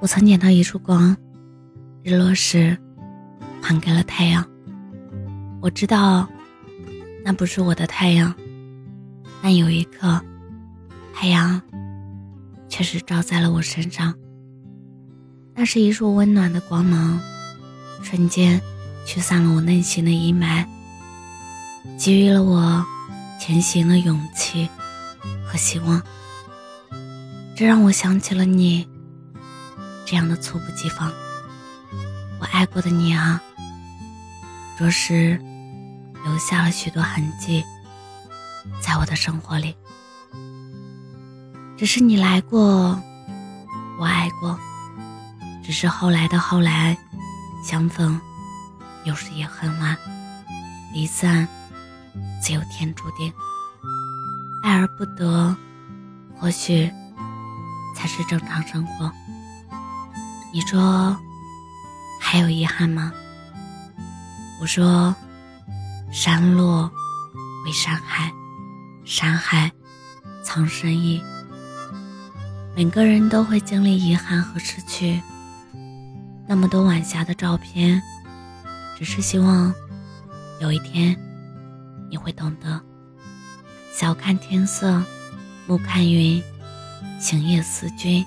我曾捡到一束光，日落时还给了太阳。我知道那不是我的太阳，但有一刻，太阳确实照在了我身上。那是一束温暖的光芒，瞬间驱散了我内心的阴霾，给予了我前行的勇气和希望。这让我想起了你。这样的猝不及防，我爱过的你啊，着实留下了许多痕迹，在我的生活里。只是你来过，我爱过，只是后来的后来，相逢有时也很晚，离散自有天注定。爱而不得，或许才是正常生活。你说还有遗憾吗？我说，山落为山海，山海藏深意。每个人都会经历遗憾和失去。那么多晚霞的照片，只是希望有一天你会懂得。晓看天色，暮看云，行夜思君。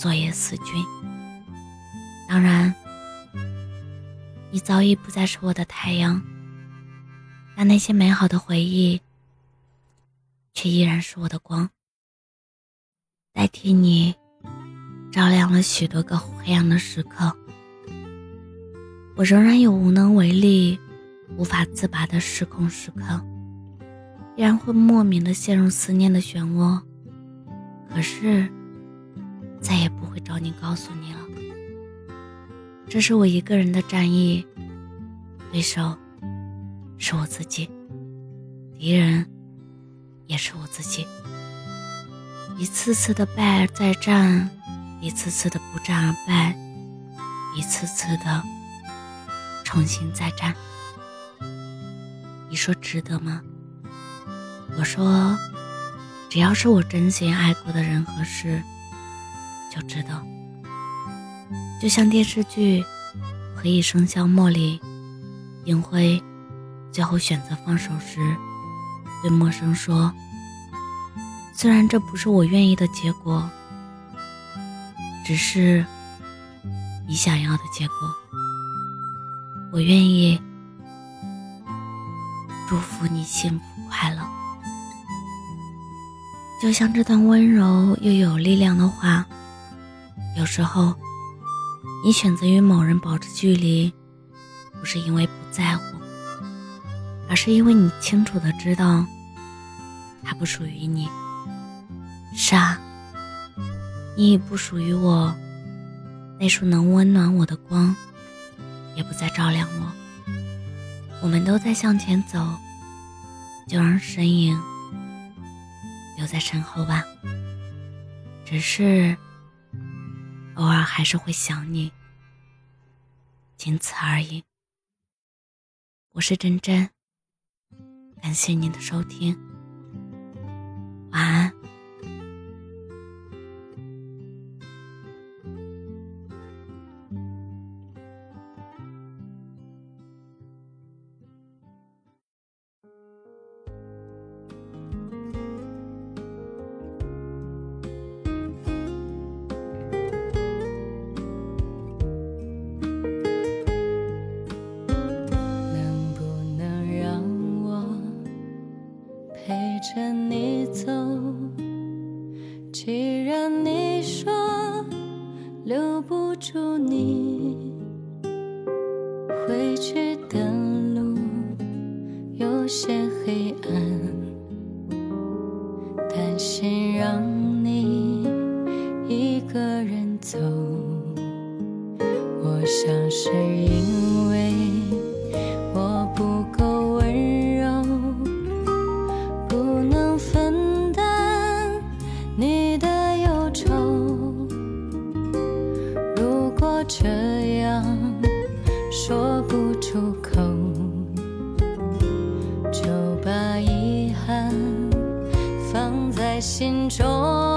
昨夜思君。当然，你早已不再是我的太阳，但那些美好的回忆，却依然是我的光，代替你，照亮了许多个黑暗的时刻。我仍然有无能为力、无法自拔的失控时刻，依然会莫名的陷入思念的漩涡。可是。再也不会找你告诉你了。这是我一个人的战役，对手是我自己，敌人也是我自己。一次次的败而再战，一次次的不战而败，一次次的重新再战。你说值得吗？我说，只要是我真心爱过的人和事。就知道，就像电视剧《何以笙箫默》里，尹辉最后选择放手时，对默笙说：“虽然这不是我愿意的结果，只是你想要的结果，我愿意祝福你幸福快乐。”就像这段温柔又有力量的话。有时候，你选择与某人保持距离，不是因为不在乎，而是因为你清楚的知道，他不属于你。是啊，你已不属于我，那束能温暖我的光，也不再照亮我。我们都在向前走，就让身影留在身后吧。只是。偶尔还是会想你，仅此而已。我是真真，感谢您的收听，晚安。回去的路有些心中。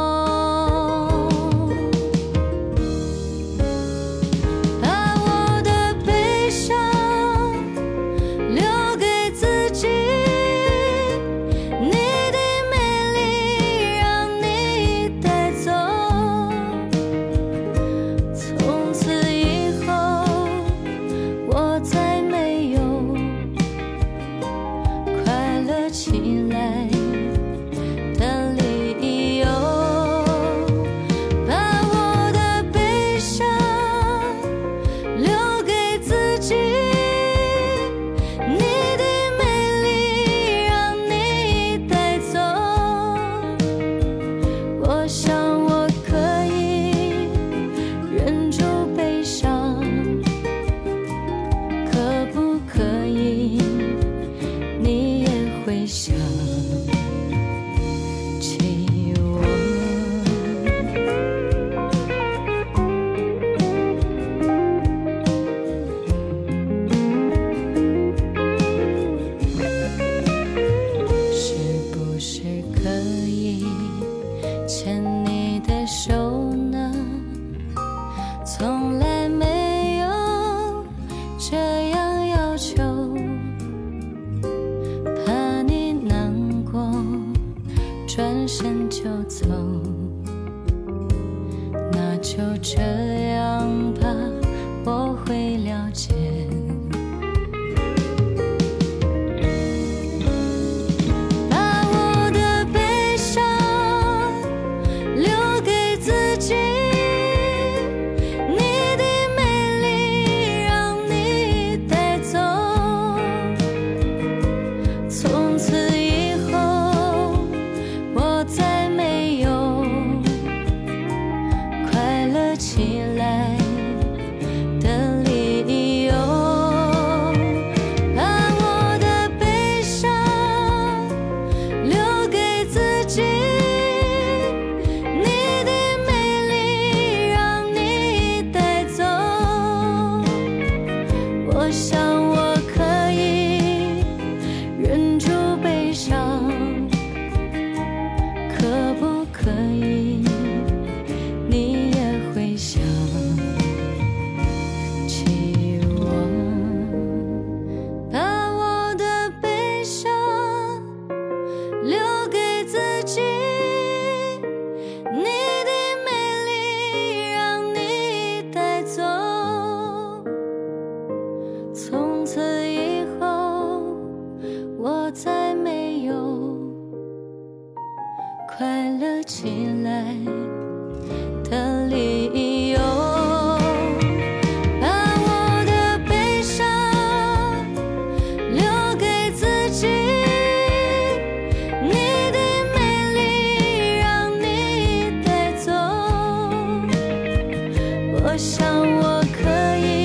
我想我可以